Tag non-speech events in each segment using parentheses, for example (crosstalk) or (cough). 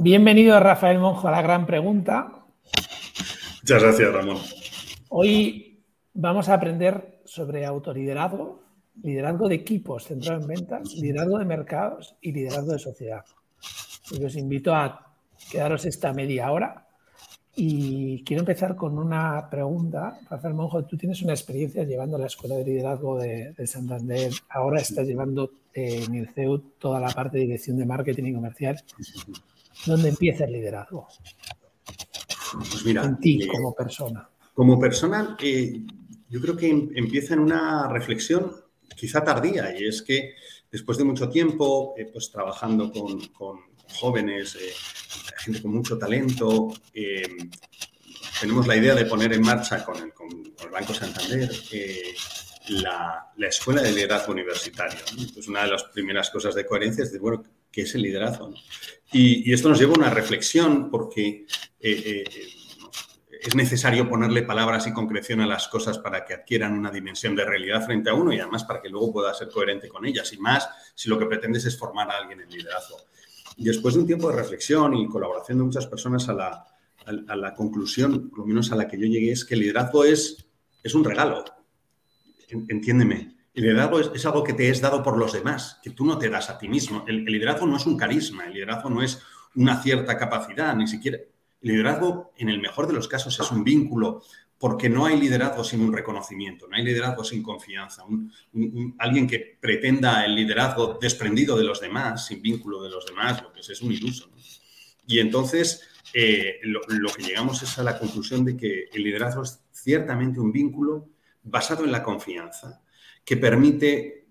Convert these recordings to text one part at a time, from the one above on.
Bienvenido Rafael Monjo a la gran pregunta. Muchas gracias, Ramón. Hoy vamos a aprender sobre autoliderazgo, liderazgo de equipos centrado en ventas, liderazgo de mercados y liderazgo de sociedad. Y os invito a quedaros esta media hora y quiero empezar con una pregunta. Rafael Monjo, tú tienes una experiencia llevando la Escuela de Liderazgo de, Santander. Ahora estás llevando eh, en el CEU toda la parte de dirección de marketing y comercial. ¿Dónde empieza el liderazgo? Pues mira, en ti eh, como persona. Como persona, eh, yo creo que em, empieza en una reflexión quizá tardía y es que después de mucho tiempo, pues trabajando con, con jóvenes, gente con mucho talento. Eh, tenemos la idea de poner en marcha con el, Banco Santander eh, la, Escuela de Liderazgo Universitario. Entonces, una de las primeras cosas de coherencia es decir, bueno, ¿qué es el liderazgo? Y, esto nos lleva a una reflexión porque eh, es necesario ponerle palabras y concreción a las cosas para que adquieran una dimensión de realidad frente a uno y además para que luego pueda ser coherente con ellas. Y más si lo que pretendes es formar a alguien en liderazgo. Después de un tiempo de reflexión y colaboración de muchas personas a la, a, la conclusión, lo menos a la que yo llegué, es que el liderazgo es, es un regalo. Entiéndeme. El liderazgo es, algo que te es dado por los demás, que tú no te das a ti mismo. El, liderazgo no es un carisma, el liderazgo no es una cierta capacidad, ni siquiera. El liderazgo, en el mejor de los casos, es un vínculo, porque no hay liderazgo sin un reconocimiento, no hay liderazgo sin confianza. alguien que pretenda el liderazgo desprendido de los demás, sin vínculo de los demás, lo que es, es un iluso. Y entonces eh, lo, que llegamos es a la conclusión de que el liderazgo es ciertamente un vínculo basado en la confianza, que permite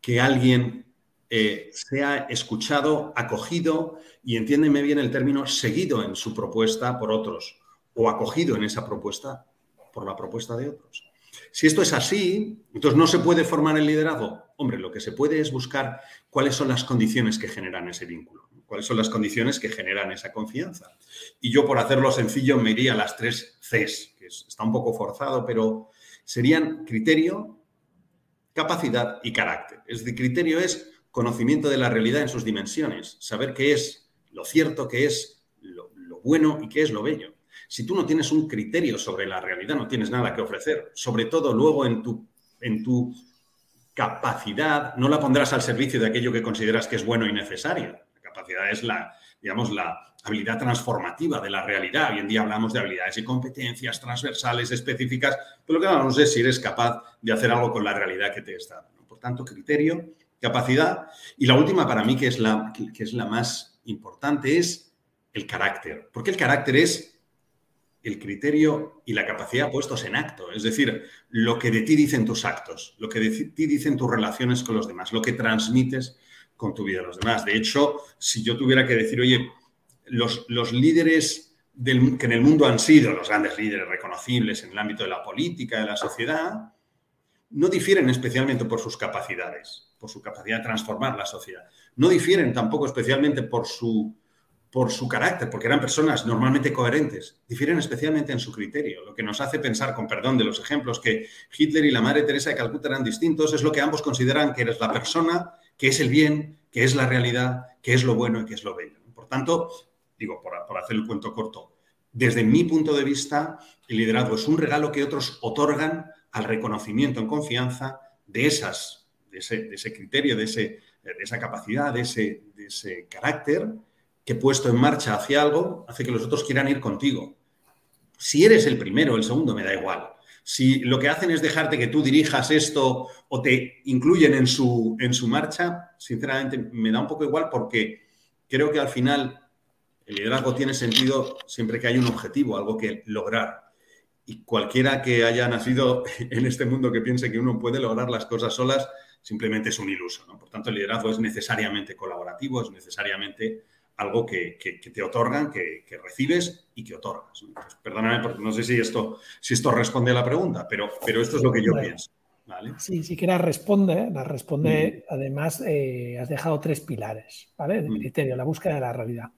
que alguien eh, sea escuchado, acogido y, entiéndeme bien el término, seguido en su propuesta por otros o acogido en esa propuesta por la propuesta de otros. Si esto es así, entonces no se puede formar el liderazgo. Hombre, lo que se puede es buscar cuáles son las condiciones que generan ese vínculo, cuáles son las condiciones que generan esa confianza. Y yo, por hacerlo sencillo, me iría a las tres Cs, que está un poco forzado, pero serían criterio, capacidad y carácter. Es decir, criterio es conocimiento de la realidad en sus dimensiones, saber qué es lo cierto, qué es lo, lo bueno y qué es lo bello. Si tú no tienes un criterio sobre la realidad, no tienes nada que ofrecer. Sobre todo luego en tu, en tu capacidad, no la pondrás al servicio de aquello que consideras que es bueno y necesario. La capacidad es la, digamos, la habilidad transformativa de la realidad. Hoy en día hablamos de habilidades y competencias transversales, específicas, pero lo que hablamos es si eres capaz de hacer algo con la realidad que te está dando. Por tanto, criterio, capacidad. Y la última para mí, que es la, que es la más importante, es el carácter. Porque el carácter es el criterio y la capacidad puestos en acto, es decir, lo que de ti dicen tus actos, lo que de ti dicen tus relaciones con los demás, lo que transmites con tu vida a los demás. De hecho, si yo tuviera que decir, oye, los, los líderes que en el mundo han sido los grandes líderes reconocibles en el ámbito de la política, de la sociedad, no difieren especialmente por sus capacidades, por su capacidad de transformar la sociedad. No difieren tampoco especialmente por su por su carácter, porque eran personas normalmente coherentes, difieren especialmente en su criterio. Lo que nos hace pensar, con perdón de los ejemplos, que Hitler y la Madre Teresa de Calcuta eran distintos, es lo que ambos consideran que eres la persona, que es el bien, que es la realidad, que es lo bueno y que es lo bello. Por tanto, digo, por, hacer el cuento corto, desde mi punto de vista, el liderazgo es un regalo que otros otorgan al reconocimiento en confianza de, esas, de, ese, criterio, de, ese, de esa capacidad, de ese, de ese carácter que puesto en marcha hacia algo hace que los otros quieran ir contigo. Si eres el primero el segundo, me da igual. Si lo que hacen es dejarte que tú dirijas esto o te incluyen en su, en su marcha, sinceramente me da un poco igual porque creo que al final el liderazgo tiene sentido siempre que hay un objetivo, algo que lograr. Y cualquiera que haya nacido (laughs) en este mundo que piense que uno puede lograr las cosas solas, simplemente es un iluso. Por tanto, el liderazgo es necesariamente colaborativo, es necesariamente algo que, te otorgan, que, recibes y que otorgas. perdóname, porque no sé si esto, si esto responde a la pregunta, pero, pero esto es lo que yo pienso. Sí, sí que la responde, la responde, además eh, has dejado tres pilares, ¿vale? De criterio, la búsqueda de la realidad.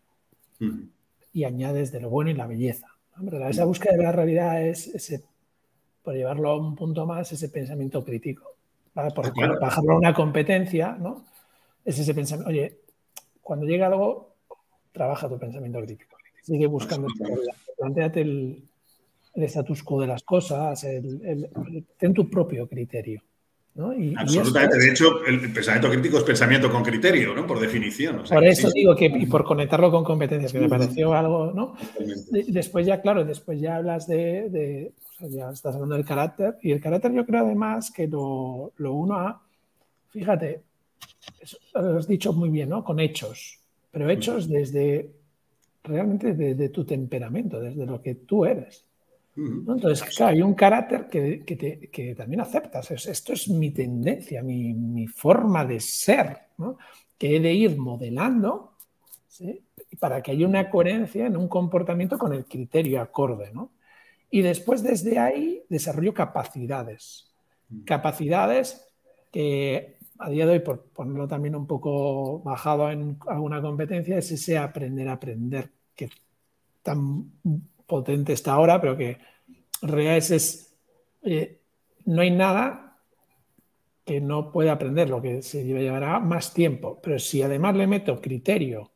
Y añades de lo bueno y la belleza. Esa búsqueda de la realidad es ese, por llevarlo a un punto más, ese pensamiento crítico. Porque para bajarlo a una competencia, ¿no? Es ese pensamiento, oye, cuando llega algo, trabaja tu pensamiento crítico. Sigue buscando Plantéate el, el status quo de las cosas, el, ten tu propio criterio. Absolutamente. de hecho, el pensamiento crítico es pensamiento con criterio, ¿no? Por definición. por eso digo que, y por conectarlo con competencias, que me pareció algo, ¿no? Después ya, claro, después ya hablas de, ya estás hablando del carácter, y el carácter yo creo además que lo, lo uno a, fíjate, lo has dicho muy bien, ¿no? Con hechos, pero hechos desde, realmente desde tu temperamento, desde lo que tú eres. Entonces, claro, hay un carácter que, también aceptas. Esto es mi tendencia, mi, forma de ser, que he de ir modelando para que haya una coherencia en un comportamiento con el criterio acorde. Y después, desde ahí, desarrollo capacidades. Capacidades que a día de hoy, por ponerlo también un poco bajado en alguna competencia, es ese aprender a aprender que tan potente está ahora, pero que real es, eh, no hay nada que no pueda aprender, lo que se llevará más tiempo. Pero si además le meto criterio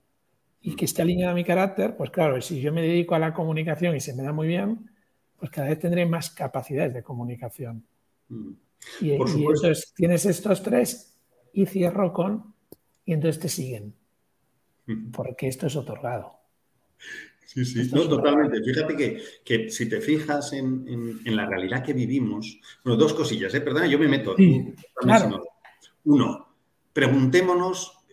y que esté alineado a mi carácter, pues claro, si yo me dedico a la comunicación y se me da muy bien, pues cada vez tendré más capacidades de comunicación. Mm. Y, entonces tienes estos tres y cierro con, y entonces te siguen, mm. porque esto es otorgado. Sí, sí, no, totalmente. Fíjate que, que, si te fijas en, en, la realidad que vivimos, bueno, dos cosillas, ¿eh? Perdona, yo me meto. Uno, preguntémonos,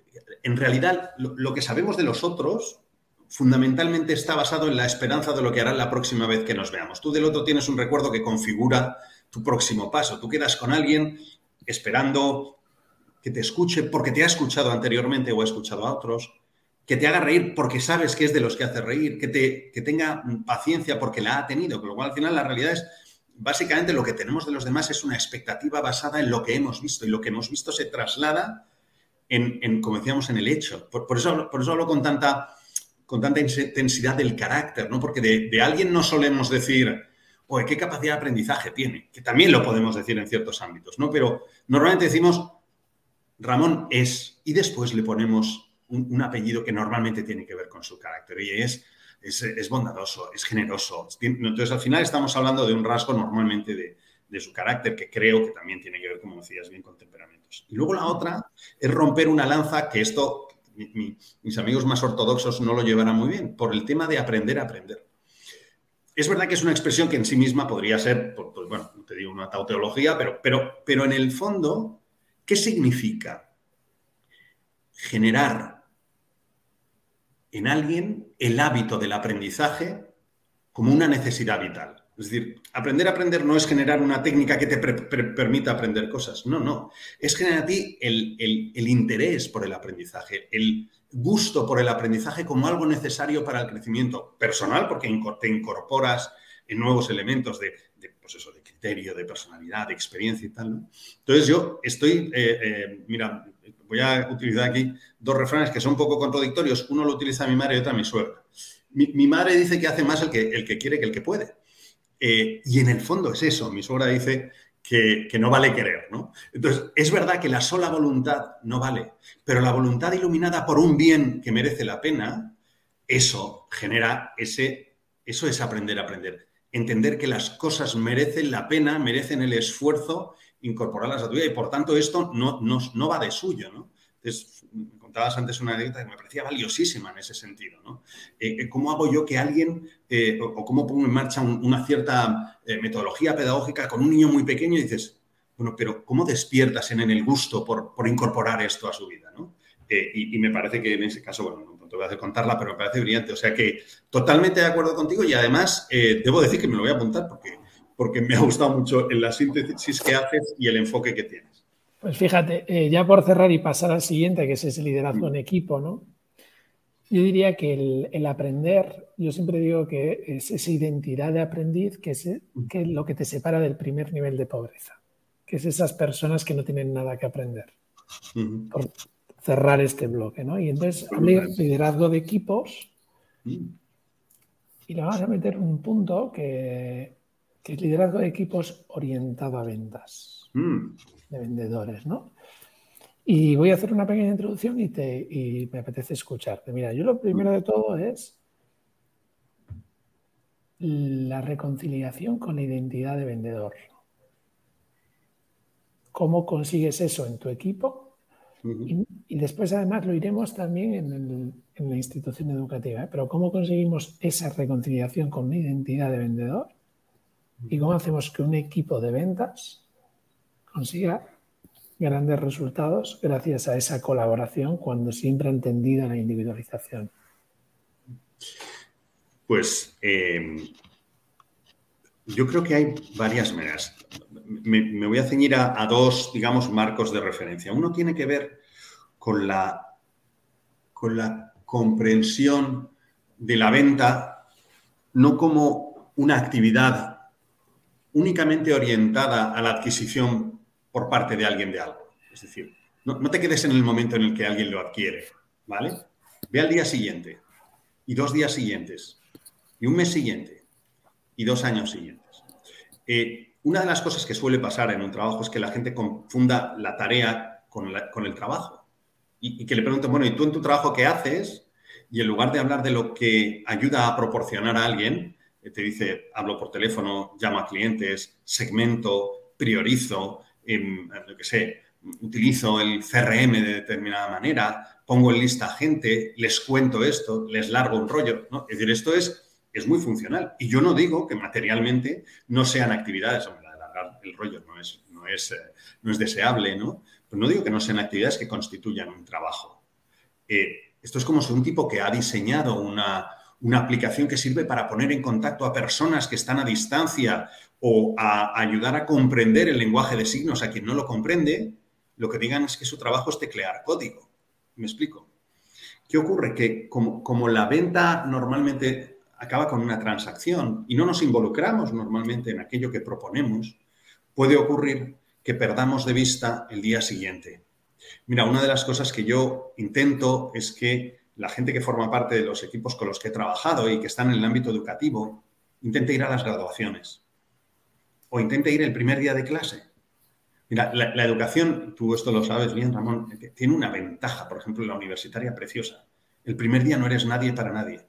en realidad, lo, que sabemos de los otros fundamentalmente está basado en la esperanza de lo que harán la próxima vez que nos veamos. Tú del otro tienes un recuerdo que configura tu próximo paso. Tú quedas con alguien esperando que te escuche porque te ha escuchado anteriormente o ha escuchado a otros que te haga reír porque sabes que es de los que hace reír, que, te, que tenga paciencia porque la ha tenido, con lo cual al final la realidad es, básicamente lo que tenemos de los demás es una expectativa basada en lo que hemos visto y lo que hemos visto se traslada en, como decíamos, en el hecho. Por, eso, por eso hablo con tanta, con tanta intensidad del carácter, ¿no? Porque de, alguien no solemos decir, oye, qué capacidad de aprendizaje tiene, que también lo podemos decir en ciertos ámbitos, ¿no? Pero normalmente decimos, Ramón es, y después le ponemos un, apellido que normalmente tiene que ver con su carácter y es, es, bondadoso, es generoso. Entonces, al final estamos hablando de un rasgo normalmente de, su carácter que creo que también tiene que ver, como decías bien, con temperamentos. Y luego la otra es romper una lanza, que esto mis amigos más ortodoxos no lo llevarán muy bien, por el tema de aprender a aprender. Es verdad que es una expresión que en sí misma podría ser, pues, bueno, te digo una tauteología, pero, pero, pero en el fondo, ¿qué significa? Generar en alguien el hábito del aprendizaje como una necesidad vital. Es decir, aprender a aprender no es generar una técnica que te permita aprender cosas. No, no. Es generar a ti el, interés por el aprendizaje, el gusto por el aprendizaje como algo necesario para el crecimiento personal, porque te incorporas en nuevos elementos de, pues eso, de criterio, de personalidad, de experiencia y tal. Entonces yo estoy, eh, eh, mira, voy a utilizar aquí dos refranes que son un poco contradictorios. Uno lo utiliza mi madre y otro mi suegra. Mi, madre dice que hace más el que, el que quiere que el que puede. Eh, y en el fondo es eso. Mi suegra dice que, no vale querer, ¿no? Entonces, es verdad que la sola voluntad no vale, pero la voluntad iluminada por un bien que merece la pena, eso genera ese, eso es aprender a aprender. Entender que las cosas merecen la pena, merecen el esfuerzo incorporarlas a tu vida y por tanto esto no, no, va de suyo, ¿no? Entonces, me contabas antes una anécdota que me parecía valiosísima en ese sentido, ¿no? Eh, eh, ¿Cómo hago yo que alguien, eh, o, cómo pongo en marcha una cierta metodología pedagógica con un niño muy pequeño y dices, bueno, pero ¿cómo despiertas en, el gusto por, incorporar esto a su vida, ¿no? y, me parece que en ese caso, bueno, no te voy a hacer contarla, pero me parece brillante. O sea que totalmente de acuerdo contigo y además debo decir que me lo voy a apuntar porque porque me ha gustado mucho en la síntesis que haces y el enfoque que tienes. Pues fíjate, eh, ya por cerrar y pasar al siguiente, que es ese liderazgo en equipo, ¿no? Yo diría que el, aprender, yo siempre digo que es esa identidad de aprendiz que es, que lo que te separa del primer nivel de pobreza, que es esas personas que no tienen nada que aprender. Por cerrar este bloque, ¿no? Y entonces, liderazgo de equipos, mm. y le vamos a meter un punto que que es liderazgo de equipos orientado a ventas, mm. de vendedores, ¿no? Y voy a hacer una pequeña introducción y, te, y me apetece escucharte. Mira, yo lo primero de todo es la reconciliación con la identidad de vendedor. ¿Cómo consigues eso en tu equipo? Y, después además lo iremos también en, la institución educativa. ¿eh? Pero ¿cómo conseguimos esa reconciliación con la identidad de vendedor? ¿Y cómo hacemos que un equipo de ventas consiga grandes resultados gracias a esa colaboración cuando siempre ha entendido la individualización? Pues eh, yo creo que hay varias maneras. Me, voy a ceñir a, dos, digamos, marcos de referencia. Uno tiene que ver con la, con la comprensión de la venta no como una actividad únicamente orientada a la adquisición por parte de alguien de algo. Es decir, no, no te quedes en el momento en el que alguien lo adquiere, ¿vale? Ve al día siguiente y dos días siguientes y un mes siguiente y dos años siguientes. Eh, una de las cosas que suele pasar en un trabajo es que la gente confunda la tarea con, el trabajo y, que le pregunten, bueno, ¿y tú en tu trabajo qué haces? Y en lugar de hablar de lo que ayuda a proporcionar a alguien, eh, te dice, hablo por teléfono, llamo a clientes, segmento, priorizo, em, lo que sé, utilizo el CRM de determinada manera, pongo en lista gente, les cuento esto, les largo un rollo. ¿no? Es decir, esto es es muy funcional. Y yo no digo que materialmente no sean actividades, hombre, alargar el rollo no es, no es, eh, no es deseable, ¿no? Pero no digo que no sean actividades que constituyan un trabajo. Eh, esto es como si un tipo que ha diseñado una, una aplicación que sirve para poner en contacto a personas que están a distancia o a ayudar a comprender el lenguaje de signos a quien no lo comprende, lo que digan es que su trabajo es teclear código. ¿Me explico? ¿Qué ocurre? Que como, como la venta normalmente acaba con una transacción y no nos involucramos normalmente en aquello que proponemos, puede ocurrir que perdamos de vista el día siguiente. Mira, una de las cosas que yo intento es que la gente que forma parte de los equipos con los que he trabajado y que están en el ámbito educativo, intente ir a las graduaciones o intente ir el primer día de clase. Mira, la, educación, tú esto lo sabes bien, Ramón, tiene una ventaja, por ejemplo, la universitaria preciosa. El primer día no eres nadie para nadie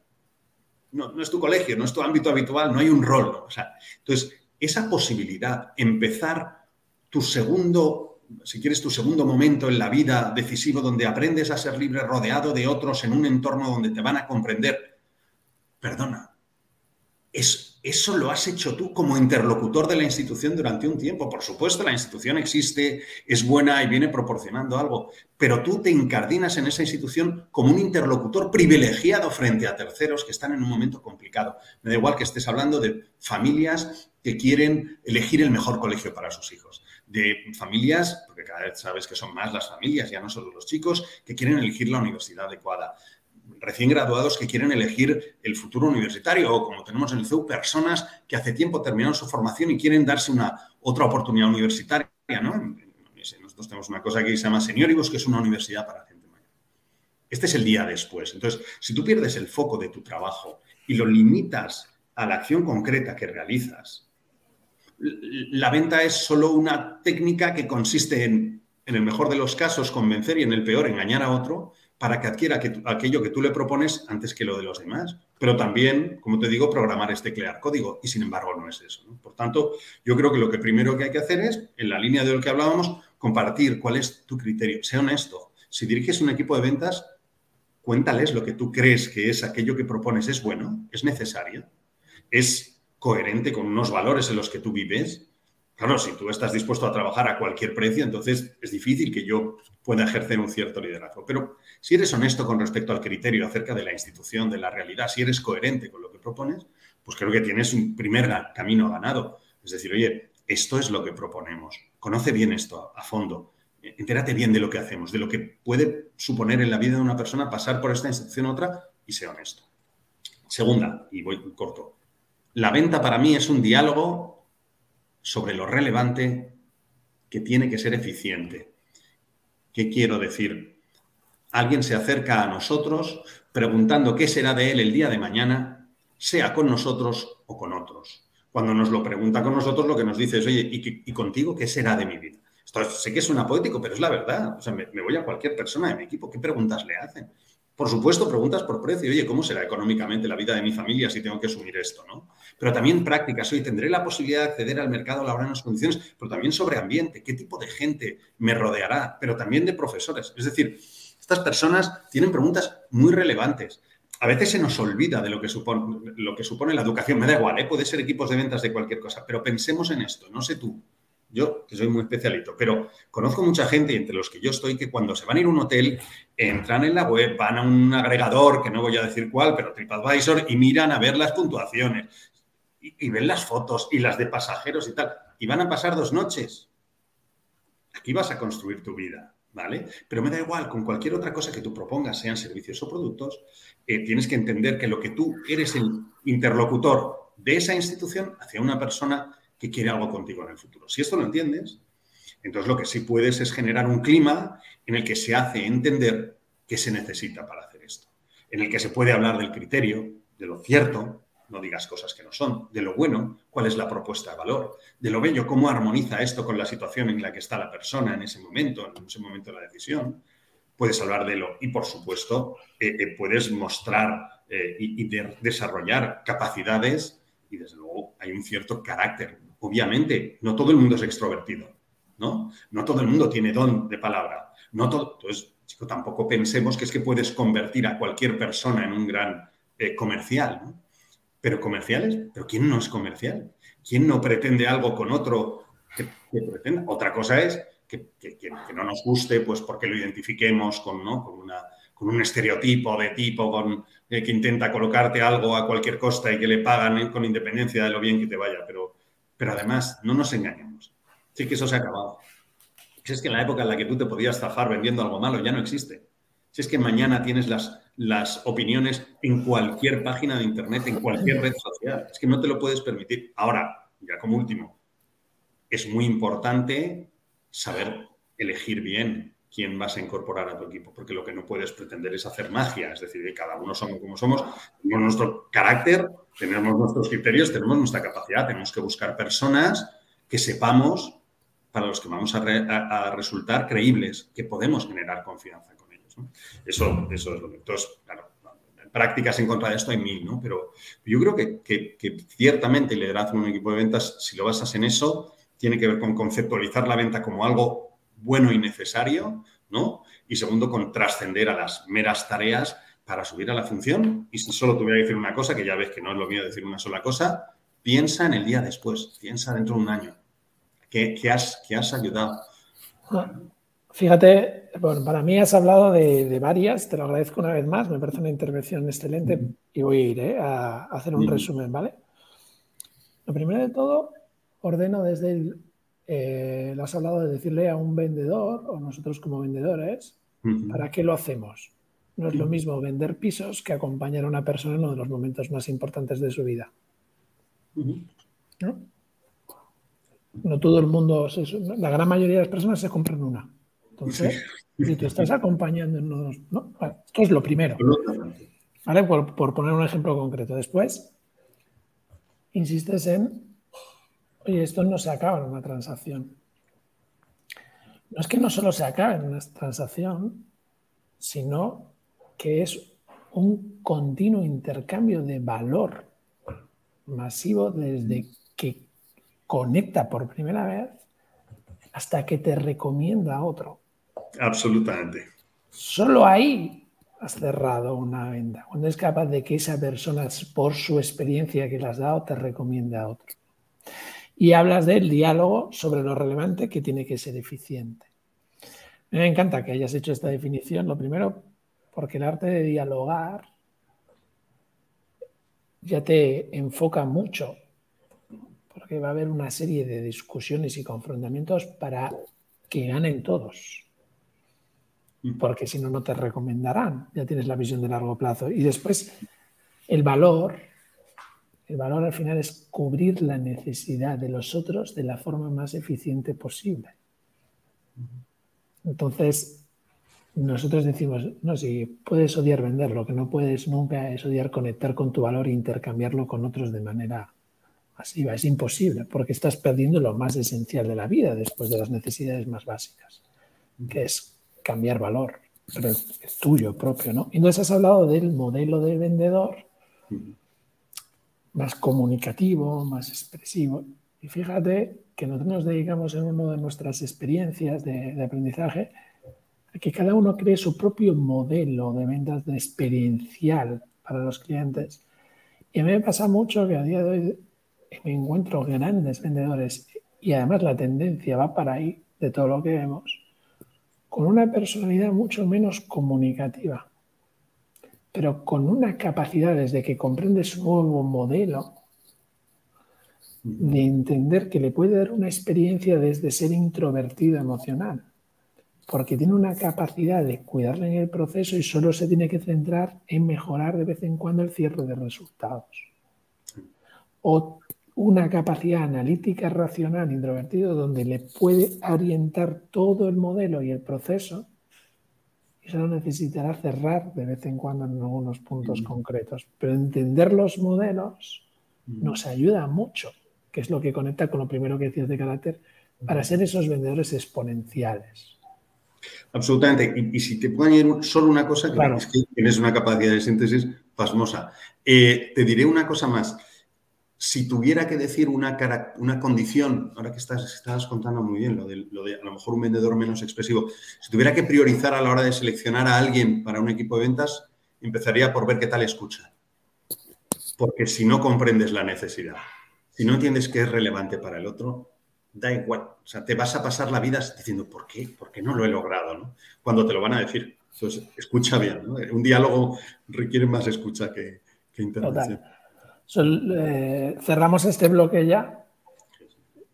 no, es tu colegio, no es tu ámbito habitual, no hay un rol. O sea, entonces, esa posibilidad, empezar tu segundo, si quieres, tu segundo momento en la vida decisivo donde aprendes a ser libre rodeado de otros en un entorno donde te van a comprender, perdona, es eso lo has hecho tú como interlocutor de la institución durante un tiempo. Por supuesto, la institución existe, es buena y viene proporcionando algo, pero tú te encardinas en esa institución como un interlocutor privilegiado frente a terceros que están en un momento complicado. Me da igual que estés hablando de familias que quieren elegir el mejor colegio para sus hijos, de familias, porque cada vez sabes que son más las familias, ya no solo los chicos, que quieren elegir la universidad adecuada recién graduados que quieren elegir el futuro universitario o como tenemos en el CEU, personas que hace tiempo terminaron su formación y quieren darse una otra oportunidad universitaria, ¿no? Nosotros tenemos una cosa que se llama Senioribus, que es una universidad para gente mayor. Este es el día después. Entonces, si tú pierdes el foco de tu trabajo y lo limitas a la acción concreta que realizas, la venta es solo una técnica que consiste en, en el mejor de los casos, convencer y en el peor, engañar a otro para que adquiera aquello que tú le propones antes que lo de los demás. Pero también, como te digo, programar es teclear código y sin embargo no es eso. Por tanto, yo creo que lo que primero que hay que hacer es, en la línea de lo que hablábamos, compartir cuál es tu criterio. Sé honesto. Si diriges un equipo de ventas, cuéntales lo que tú crees que es aquello que propones. ¿Es bueno? ¿Es necesario? ¿Es coherente con unos valores en los que tú vives? Claro, si tú estás dispuesto a trabajar a cualquier precio, entonces es difícil que yo pueda ejercer un cierto liderazgo. Pero si eres honesto con respecto al criterio acerca de la institución, de la realidad, si eres coherente con lo que propones, pues creo que tienes un primer camino ganado. Es decir, oye, esto es lo que proponemos. Conoce bien esto a, fondo. Entérate bien de lo que hacemos, de lo que puede suponer en la vida de una persona pasar por esta institución a otra y sea honesto. Segunda, y voy corto, la venta para mí es un diálogo sobre lo relevante que tiene que ser eficiente. ¿Qué quiero decir? Alguien se acerca a nosotros preguntando qué será de él el día de mañana, sea con nosotros o con otros. Cuando nos lo pregunta con nosotros, lo que nos dice es, oye, ¿y, contigo qué será de mi vida? sé que suena poético, pero es la verdad. O sea, me, voy a cualquier persona de mi equipo, ¿qué preguntas le hacen? Por supuesto, preguntas por precio. Oye, ¿cómo será económicamente la vida de mi familia si tengo que asumir esto? ¿no? Pero también prácticas. Oye, ¿tendré la posibilidad de acceder al mercado laboral en las condiciones? Pero también sobre ambiente. ¿Qué tipo de gente me rodeará? Pero también de profesores. Es decir, estas personas tienen preguntas muy relevantes. A veces se nos olvida de lo que supone, lo que supone la educación. Me da igual, ¿eh? puede ser equipos de ventas de cualquier cosa, pero pensemos en esto. No sé tú, yo, que soy muy especialito, pero conozco mucha gente, entre los que yo estoy, que cuando se van a ir a un hotel, entran en la web, van a un agregador, que no voy a decir cuál, pero TripAdvisor, y miran a ver las puntuaciones, y, ven las fotos, y las de pasajeros y tal, y van a pasar dos noches. Aquí vas a construir tu vida, ¿vale? Pero me da igual, con cualquier otra cosa que tú propongas, sean servicios o productos, eh, tienes que entender que lo que tú eres el interlocutor de esa institución hacia una persona que quiere algo contigo en el futuro. Si esto lo entiendes, entonces lo que sí puedes es generar un clima en el que se hace entender qué se necesita para hacer esto, en el que se puede hablar del criterio, de lo cierto, no digas cosas que no son, de lo bueno, cuál es la propuesta de valor, de lo bello, cómo armoniza esto con la situación en la que está la persona en ese momento, en ese momento de la decisión. Puedes hablar de lo y, por supuesto, eh, eh, puedes mostrar eh, y, y desarrollar capacidades y, desde luego, hay un cierto carácter obviamente, no todo el mundo es extrovertido, ¿no? No todo el mundo tiene don de palabra. No todo, entonces, chico, tampoco pensemos que es que puedes convertir a cualquier persona en un gran eh, comercial, ¿no? Pero comerciales, ¿pero quién no es comercial? ¿Quién no pretende algo con otro que, pretenda? Otra cosa es que, no nos guste, pues porque lo identifiquemos con, ¿no? con, una, con un estereotipo de tipo, con, eh, que intenta colocarte algo a cualquier costa y que le pagan ¿eh? con independencia de lo bien que te vaya. Pero pero además, no nos engañemos. Sí que eso se ha acabado. Si es que la época en la que tú te podías zafar vendiendo algo malo ya no existe. Si es que mañana tienes las, las opiniones en cualquier página de Internet, en cualquier red social. Es que no te lo puedes permitir. Ahora, ya como último, es muy importante saber elegir bien quién vas a incorporar a tu equipo, porque lo que no puedes pretender es hacer magia, es decir, cada uno somos como somos, tenemos nuestro carácter, tenemos nuestros criterios, tenemos nuestra capacidad, tenemos que buscar personas que sepamos para los que vamos a, resultar creíbles, que podemos generar confianza con ellos. Eso, eso es lo que... Entonces, claro, prácticas en contra de esto hay mil, ¿no? Pero yo creo que, ciertamente el liderazgo en un equipo de ventas, si lo basas en eso, tiene que ver con conceptualizar la venta como algo bueno y necesario, ¿no? Y segundo, con trascender a las meras tareas para subir a la función. Y si solo tuviera que decir una cosa, que ya ves que no es lo mío decir una sola cosa, piensa en el día después, piensa dentro de un año. ¿Qué, has, has ayudado? Fíjate, bueno, para mí has hablado de, varias, te lo agradezco una vez más, me parece una intervención excelente y voy a ir ¿eh? a, hacer un resumen, ¿vale? Lo primero de todo, ordeno desde el eh, has hablado de decirle a un vendedor o nosotros como vendedores, ¿para qué lo hacemos? No es lo mismo vender pisos que acompañar a una persona en uno de los momentos más importantes de su vida. ¿No? todo el mundo, la gran mayoría de las personas se compran una. Entonces, si tú estás acompañando en uno ¿no? esto es lo primero. ¿Vale? por poner un ejemplo concreto. Después, insistes en Oye, esto no se acaba en una transacción. No es que no solo se acabe en una transacción, sino que es un continuo intercambio de valor masivo desde que conecta por primera vez hasta que te recomienda a otro. Absolutamente. Solo ahí has cerrado una venta, cuando es capaz de que esa persona, por su experiencia que le has dado, te recomiende a otro y hablas del diálogo sobre lo relevante que tiene que ser eficiente. Me encanta que hayas hecho esta definición, lo primero, porque el arte de dialogar ya te enfoca mucho, porque va a haber una serie de discusiones y confrontamientos para que ganen todos. Porque si no, no te recomendarán. Ya tienes la visión de largo plazo. Y después, el valor el valor al final es cubrir la necesidad de los otros de la forma más eficiente posible. Entonces, nosotros decimos, no, si puedes odiar vender, lo que no puedes nunca es odiar conectar con tu valor e intercambiarlo con otros de manera masiva. Es imposible porque estás perdiendo lo más esencial de la vida después de las necesidades más básicas, que es cambiar valor, pero es tuyo propio, ¿no? Y entonces has hablado del modelo de vendedor más comunicativo, más expresivo. Y fíjate que nosotros nos dedicamos en una de nuestras experiencias de, de aprendizaje que cada uno cree su propio modelo de ventas de experiencial para los clientes. Y a mí me pasa mucho que a día de hoy me encuentro grandes vendedores y además la tendencia va para ahí de todo lo que vemos, con una personalidad mucho menos comunicativa, pero con una capacidad desde que comprende su nuevo modelo de entender que le puede dar una experiencia desde ser introvertido emocional, porque tiene una capacidad de cuidarle en el proceso y solo se tiene que centrar en mejorar de vez en cuando el cierre de resultados. O una capacidad analítica racional introvertido donde le puede orientar todo el modelo y el proceso y solo necesitará cerrar de vez en cuando en algunos puntos mm. concretos. Pero entender los modelos mm. nos ayuda mucho, que es lo que conecta con lo primero que decías de carácter, para ser esos vendedores exponenciales. Absolutamente. Y, si te puedo añadir solo una cosa, que es que tienes una capacidad de síntesis pasmosa. Eh, te diré una cosa más si tuviera que decir una, una condición, ahora que estás, estás contando muy bien lo de, lo de, a lo mejor un vendedor menos expresivo, si tuviera que priorizar a la hora de seleccionar a alguien para un equipo de ventas, empezaría por ver qué tal escucha. Porque si no comprendes la necesidad, si no entiendes qué es relevante para el otro, da igual. O sea, te vas a pasar la vida diciendo, ¿por qué? ¿Por qué no lo he logrado? ¿no? Cuando te lo van a decir. Entonces, escucha bien. Un diálogo requiere más escucha que, que intervención. Eh, cerramos este bloque ya.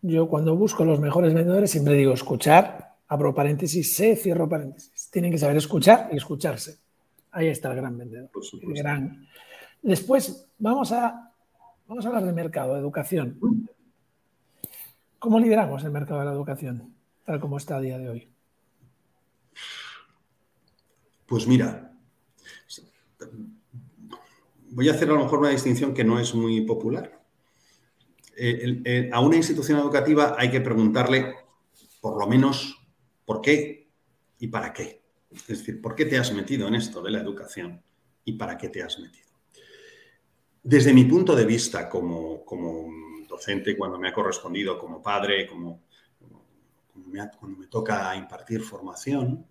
Yo cuando busco los mejores vendedores siempre digo escuchar, abro paréntesis, sé, cierro paréntesis. Tienen que saber escuchar y escucharse. Ahí está el gran vendedor. gran... Después vamos a, vamos a hablar de mercado, de educación. ¿Cómo lideramos el mercado de la educación, tal como está a día de hoy? Pues mira, voy a hacer a lo mejor una distinción que no es muy popular. Eh, a una institución educativa hay que preguntarle, por lo menos, por qué y para qué. Es decir, ¿por qué te has metido en esto de la educación y para qué te has metido? Desde mi punto de vista como, docente, cuando me ha correspondido, como padre, como, cuando me toca impartir formación,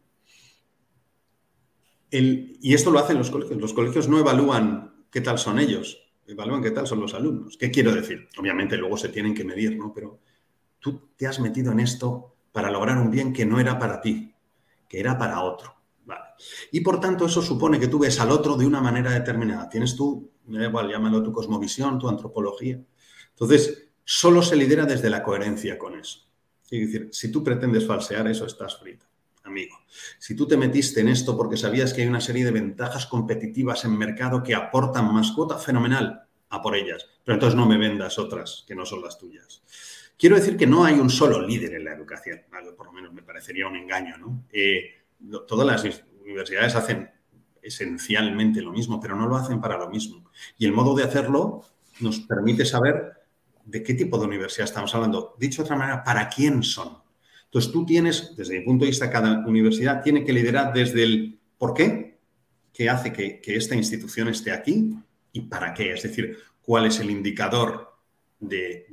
y esto lo hacen los colegios. Los colegios no evalúan qué tal son ellos, evalúan qué tal son los alumnos. ¿Qué quiero decir? Obviamente luego se tienen que medir, ¿no? Pero tú te has metido en esto para lograr un bien que no era para ti, que era para otro. Y por tanto eso supone que tú ves al otro de una manera determinada. Tienes tú, me da igual, llámalo tu cosmovisión, tu antropología. Entonces, solo se lidera desde la coherencia con eso. Es decir, si tú pretendes falsear eso, estás frito amigo. Si tú te metiste en esto porque sabías que hay una serie de ventajas competitivas en mercado que aportan más cuota, fenomenal, a por ellas. Pero entonces no me vendas otras que no son las tuyas. Quiero decir que no hay un solo líder en la educación, por lo menos me parecería un engaño. ¿no? Eh, todas las universidades hacen esencialmente lo mismo, pero no lo hacen para lo mismo. Y el modo de hacerlo nos permite saber de qué tipo de universidad estamos hablando. Dicho de otra manera, ¿para quién son? Entonces tú tienes, desde mi punto de vista, cada universidad tiene que liderar desde el por qué, qué hace que, esta institución esté aquí y para qué. Es decir, cuál es el indicador de,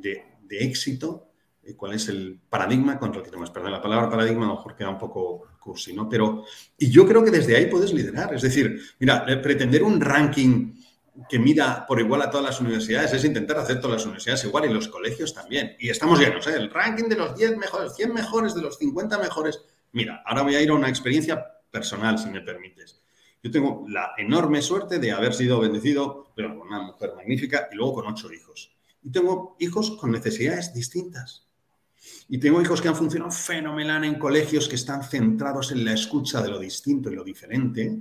éxito, eh, cuál es el paradigma contra el que tomas. Perdón, la palabra paradigma a lo mejor queda un poco cursi, ¿no? Pero, y yo creo que desde ahí puedes liderar. Es decir, mira, eh, pretender un ranking que mira por igual a todas las universidades es intentar hacer todas las universidades igual y los colegios también. Y estamos llenos, ¿eh? El ranking de los 10 mejores, 100 mejores, de los 50 mejores. Mira, ahora voy a ir a una experiencia personal, si me permites. Yo tengo la enorme suerte de haber sido bendecido con una mujer magnífica y luego con ocho hijos. Y tengo hijos con necesidades distintas. Y tengo hijos que han funcionado fenomenal en colegios que están centrados en la escucha de lo distinto y lo diferente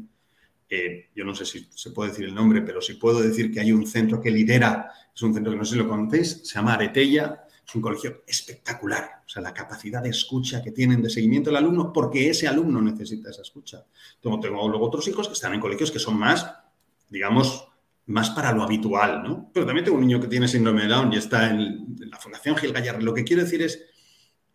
yo no sé si se puede decir el nombre, pero sí puedo decir que hay un centro que lidera, es un centro que no sé si lo conocéis, se llama Aretella, es un colegio espectacular, o sea, la capacidad de escucha que tienen de seguimiento del alumno, porque ese alumno necesita esa escucha. Tengo, tengo luego otros hijos que están en colegios que son más, digamos, más para lo habitual, ¿no? Pero también tengo un niño que tiene síndrome de Down y está en, la Fundación Gil Gallardo. Lo que quiero decir es,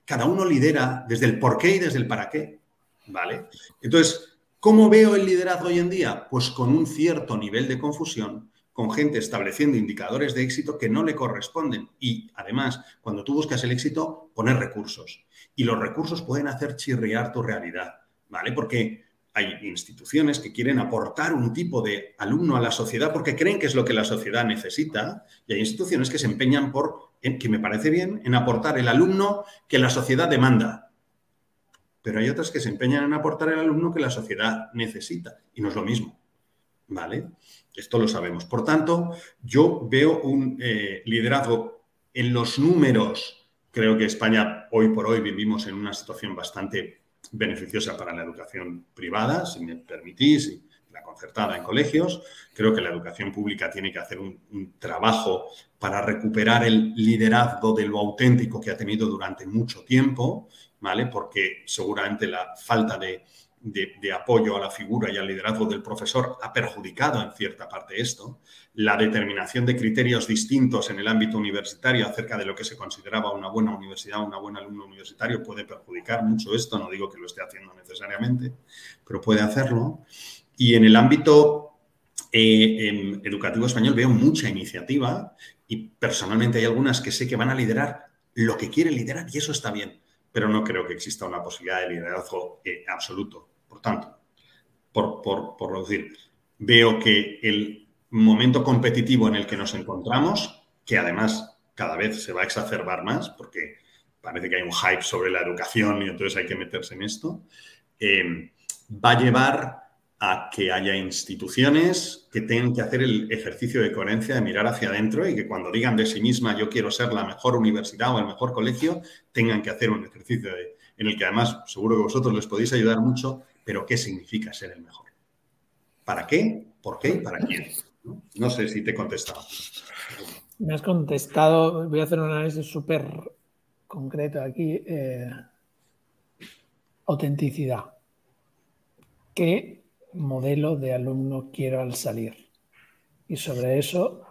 cada uno lidera desde el por qué y desde el para qué, ¿vale? Entonces, ¿cómo veo el liderazgo hoy en día? Pues con un cierto nivel de confusión, con gente estableciendo indicadores de éxito que no le corresponden. Y además, cuando tú buscas el éxito, poner recursos. Y los recursos pueden hacer chirriar tu realidad, ¿vale? Porque hay instituciones que quieren aportar un tipo de alumno a la sociedad porque creen que es lo que la sociedad necesita y hay instituciones que se empeñan por, que me parece bien, en aportar el alumno que la sociedad demanda. Pero hay otras que se empeñan en aportar el alumno que la sociedad necesita y no es lo mismo. ¿Vale? Esto lo sabemos. Por tanto, yo veo un eh, liderazgo en los números. Creo que España hoy por hoy vivimos en una situación bastante beneficiosa para la educación privada, si me permitís, y la concertada en colegios. Creo que la educación pública tiene que hacer un, trabajo para recuperar el liderazgo de lo auténtico que ha tenido durante mucho tiempo, ¿vale? Porque seguramente la falta de de, apoyo a la figura y al liderazgo del profesor ha perjudicado en cierta parte esto. La determinación de criterios distintos en el ámbito universitario acerca de lo que se consideraba una buena universidad, una buena alumno universitario puede perjudicar mucho esto. No digo que lo esté haciendo necesariamente, pero puede hacerlo. Y en el ámbito eh, em, educativo español veo mucha iniciativa y personalmente hay algunas que sé que van a liderar lo que quieren liderar y eso está bien pero no creo que exista una posibilidad de liderazgo eh, absoluto. Por tanto, por, por, reducir, veo que el momento competitivo en el que nos encontramos, que además cada vez se va a exacerbar más, porque parece que hay un hype sobre la educación y entonces hay que meterse en esto, eh, va a llevar a que haya instituciones que tengan que hacer el ejercicio de coherencia de mirar hacia adentro y que cuando digan de sí misma yo quiero ser la mejor universidad o el mejor colegio, tengan que hacer un ejercicio en el que además seguro que vosotros les podéis ayudar mucho pero ¿qué significa ser el mejor? ¿Para qué? ¿Por qué? ¿Para quién? No, sé si te he contestado. Me has contestado, voy a hacer un análisis súper concreto aquí. Eh, autenticidad. ¿Qué modelo de alumno quiero al salir? Y sobre eso,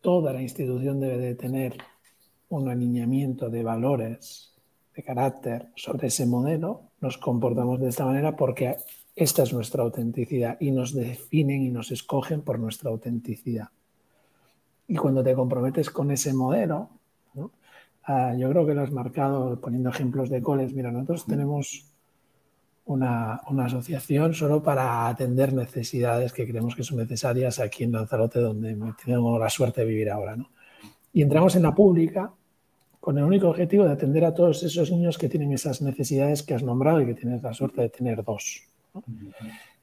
toda la institución debe de tener un alineamiento de valores, de carácter sobre ese modelo nos comportamos de esta manera porque esta es nuestra autenticidad y nos definen y nos escogen por nuestra autenticidad. Y cuando te comprometes con ese modelo, ah, yo creo que lo has marcado poniendo ejemplos de coles. Mira, nosotros tenemos una, asociación solo para atender necesidades que creemos que son necesarias aquí en Lanzarote, donde tenemos la suerte de vivir ahora. ¿no? Y entramos en la pública con el único objetivo de atender a todos esos niños que tienen esas necesidades que has nombrado y que tienes la suerte de tener dos.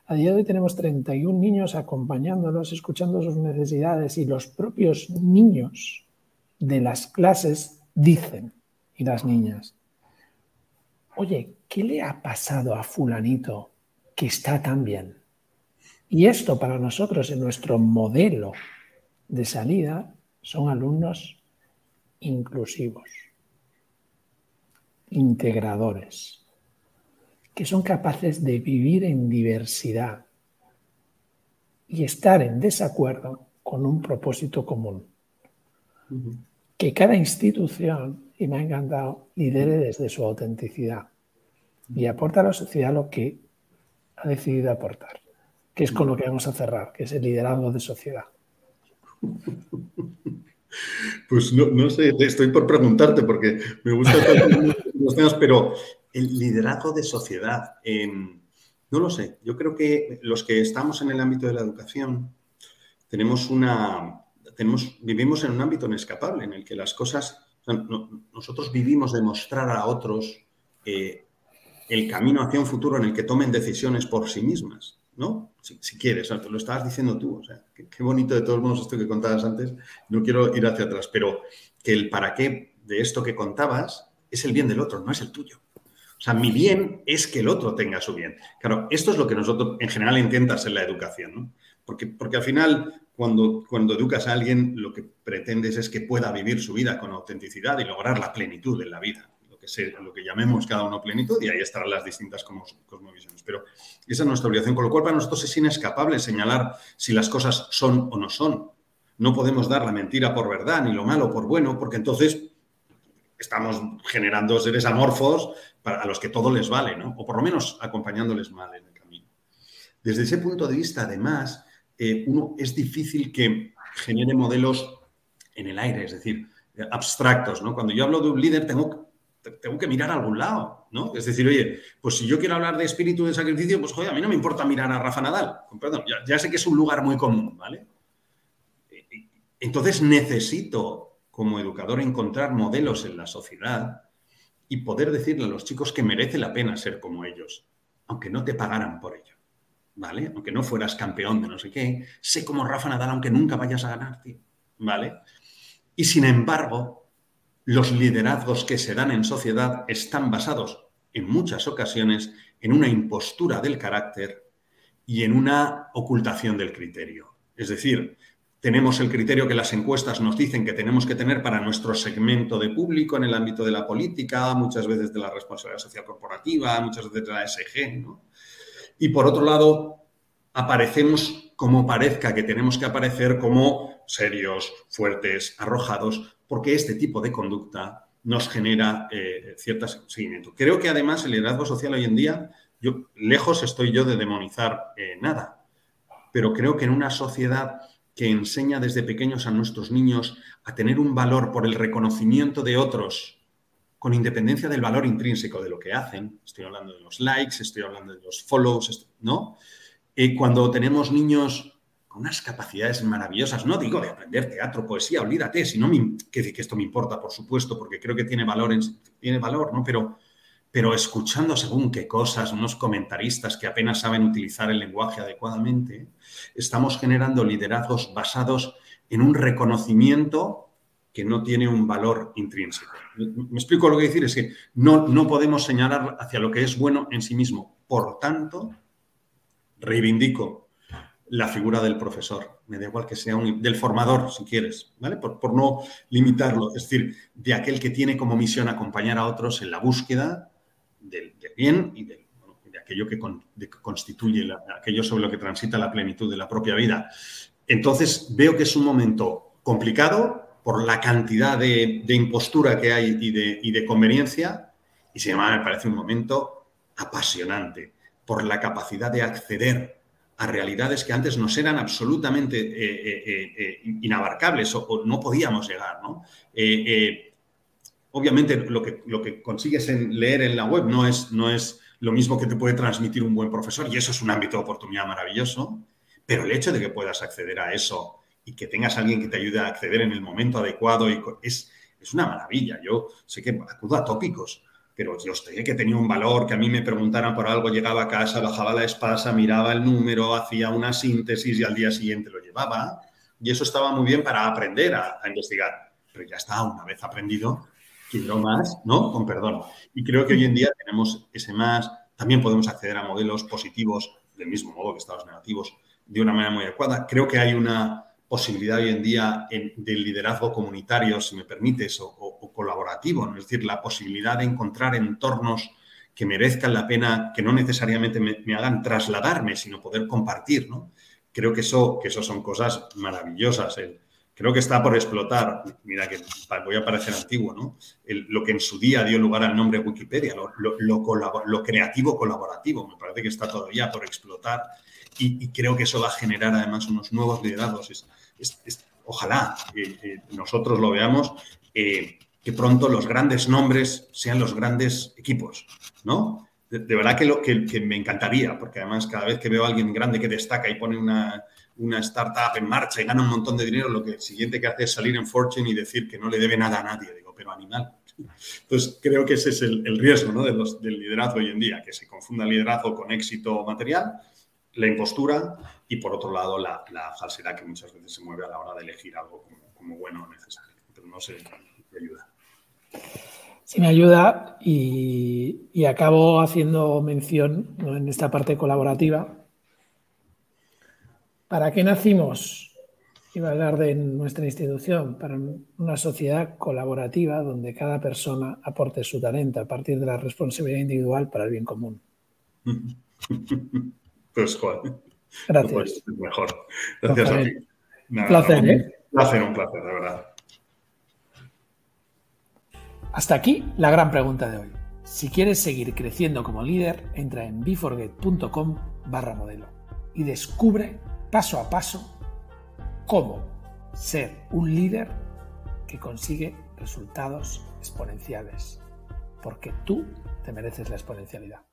A día de hoy tenemos 31 niños acompañándolos, escuchando sus necesidades y los propios niños de las clases dicen, y las niñas, oye, ¿qué le ha pasado a fulanito que está tan bien? Y esto para nosotros en nuestro modelo de salida son alumnos inclusivos, integradores, que son capaces de vivir en diversidad y estar en desacuerdo con un propósito común. Que cada institución, y me ha encantado, lidere desde su autenticidad y aporta a la sociedad lo que ha decidido aportar, que es con lo que vamos a cerrar, que es el liderazgo de sociedad. Pues no, sé, estoy por preguntarte porque me gusta (laughs) los temas, pero el liderazgo de sociedad, em, no lo sé. Yo creo que los que estamos en el ámbito de la educación tenemos una, vivimos en un ámbito inescapable en el que las cosas, nosotros vivimos de mostrar a otros eh, el camino hacia un futuro en el que tomen decisiones por sí mismas. ¿no? Si, quieres, te lo estabas diciendo tú, o qué, bonito de todos modos esto que contabas antes, no quiero ir hacia atrás, pero que el para qué de esto que contabas es el bien del otro, no es el tuyo. O sea, mi bien es que el otro tenga su bien. Claro, esto es lo que nosotros en general intentas en la educación, ¿no? Porque, porque al final, cuando, educas a alguien, lo que pretendes es que pueda vivir su vida con autenticidad y lograr la plenitud en la vida que, sea, lo que llamemos cada uno plenitud y ahí estarán las distintas cosmovisiones. Pero esa es nuestra obligación, con lo cual para nosotros es inescapable señalar si las cosas son o no son. No podemos dar la mentira por verdad ni lo malo por bueno, porque entonces estamos generando seres amorfos a los que todo les vale, ¿no? O por lo menos acompañándoles mal en el camino. Desde ese punto de vista, además, eh, uno es difícil que genere modelos en el aire, es decir, abstractos, ¿no? Cuando yo hablo de un líder, tengo, tengo que mirar a algún lado, ¿no? Es decir, oye, pues si yo quiero hablar de espíritu de sacrificio, pues joder, a mí no me importa mirar a Rafa Nadal, perdón, ya sé que es un lugar muy común, ¿vale? Entonces necesito, como educador, encontrar modelos en la sociedad y poder decirle a los chicos que merece la pena ser como ellos, aunque no te pagaran por ello. ¿Vale? Aunque no fueras campeón de no sé qué, sé como Rafa Nadal, aunque nunca vayas a ganar, tío. ¿Vale? Y sin embargo, los liderazgos que se dan en sociedad están basados en muchas ocasiones en una impostura del carácter y en una ocultación del criterio. Es decir, tenemos el criterio que las encuestas nos dicen que tenemos que tener para nuestro segmento de público en el ámbito de la política, muchas veces de la responsabilidad social corporativa, muchas veces de la SG. Y por otro lado, aparecemos como parezca que tenemos que aparecer como serios, fuertes, arrojados, porque este tipo de conducta nos genera eh, ciertas seguimiento. Creo que además el liderazgo social hoy en día, yo lejos estoy yo de demonizar eh, nada, pero creo que en una sociedad que enseña desde pequeños a nuestros niños a tener un valor por el reconocimiento de otros, con independencia del valor intrínseco de lo que hacen. Estoy hablando de los likes, estoy hablando de los follows, ¿no? Y cuando tenemos niños con unas capacidades maravillosas, no digo de aprender teatro, poesía, olvídate, sino que, que esto me importa, por supuesto, porque creo que tiene valor, tiene valor, ¿no? Pero pero escuchando según qué cosas, unos comentaristas que apenas saben utilizar el lenguaje adecuadamente, estamos generando liderazgos basados en un reconocimiento que no tiene un valor intrínseco. Me explico lo que decir, es que no, no podemos señalar hacia lo que es bueno en sí mismo. Por tanto, reivindico la figura del profesor, me da igual que sea un, del formador, si quieres, ¿vale? Por, por no limitarlo, es decir, de aquel que tiene como misión acompañar a otros en la búsqueda del, bien y de aquello que, constituye aquello sobre lo que transita la plenitud de la propia vida. Entonces veo que es un momento complicado por la cantidad de, impostura que hay y de, conveniencia y sin embargo me parece un momento apasionante por la capacidad de acceder a realidades que antes nos eran absolutamente eh, eh, eh, inabarcables o, no podíamos llegar. obviamente lo que, lo que consigues en leer en la web no es, no es lo mismo que te puede transmitir un buen profesor y eso es un ámbito de oportunidad maravilloso, pero el hecho de que puedas acceder a eso y que tengas a alguien que te ayude a acceder en el momento adecuado y es, es una maravilla. Yo sé que acudo a tópicos, pero yo sé que tenía un valor, que a mí me preguntaran por algo, llegaba a casa, bajaba la espasa, miraba el número, hacía una síntesis y al día siguiente lo llevaba. Y eso estaba muy bien para aprender a, a investigar. Pero ya está, una vez aprendido, quiero más, ¿no? Con perdón. Y creo que hoy en día tenemos ese más, también podemos acceder a modelos positivos, del mismo modo que estados negativos, de una manera muy adecuada. Creo que hay una posibilidad hoy en día del liderazgo comunitario, si me permites, o, colaborativo, es decir, la posibilidad de encontrar entornos que merezcan la pena, que no necesariamente me, hagan trasladarme, sino poder compartir, ¿no? Creo que eso, que eso son cosas maravillosas. Creo que está por explotar. Mira que voy a parecer antiguo, ¿no? lo que en su día dio lugar al nombre Wikipedia, lo, creativo colaborativo, me parece que está todavía por explotar y, creo que eso va a generar además unos nuevos liderazgos. ojalá eh, eh, nosotros lo veamos, eh, que pronto los grandes nombres sean los grandes equipos, ¿no? De, verdad que, lo, que me encantaría, porque además cada vez que veo a alguien grande que destaca y pone una una startup en marcha y gana un montón de dinero, lo que el siguiente que hace es salir en Fortune y decir que no le debe nada a nadie. Digo, pero animal. Entonces, creo que ese es el, riesgo ¿no? de los, del liderazgo hoy en día, que se confunda el liderazgo con éxito material, la impostura y, por otro lado, la, falsedad que muchas veces se mueve a la hora de elegir algo como, bueno o necesario. Pero no sé, me ayuda. Sí, me ayuda y, y acabo haciendo mención en esta parte colaborativa ¿Para qué nacimos? Iba a hablar de nuestra institución para una sociedad colaborativa donde cada persona aporte su talento a partir de la responsabilidad individual para el bien común. (laughs) Pues Juan. Gracias. mejor. Gracias a ti. Un placer, ¿eh? Un placer, un placer, de verdad. Hasta aquí la gran pregunta de hoy. Si quieres seguir creciendo como líder, entra en beforget.com barra modelo y descubre paso a paso cómo ser un líder que consigue resultados exponenciales. Porque tú te mereces la exponencialidad.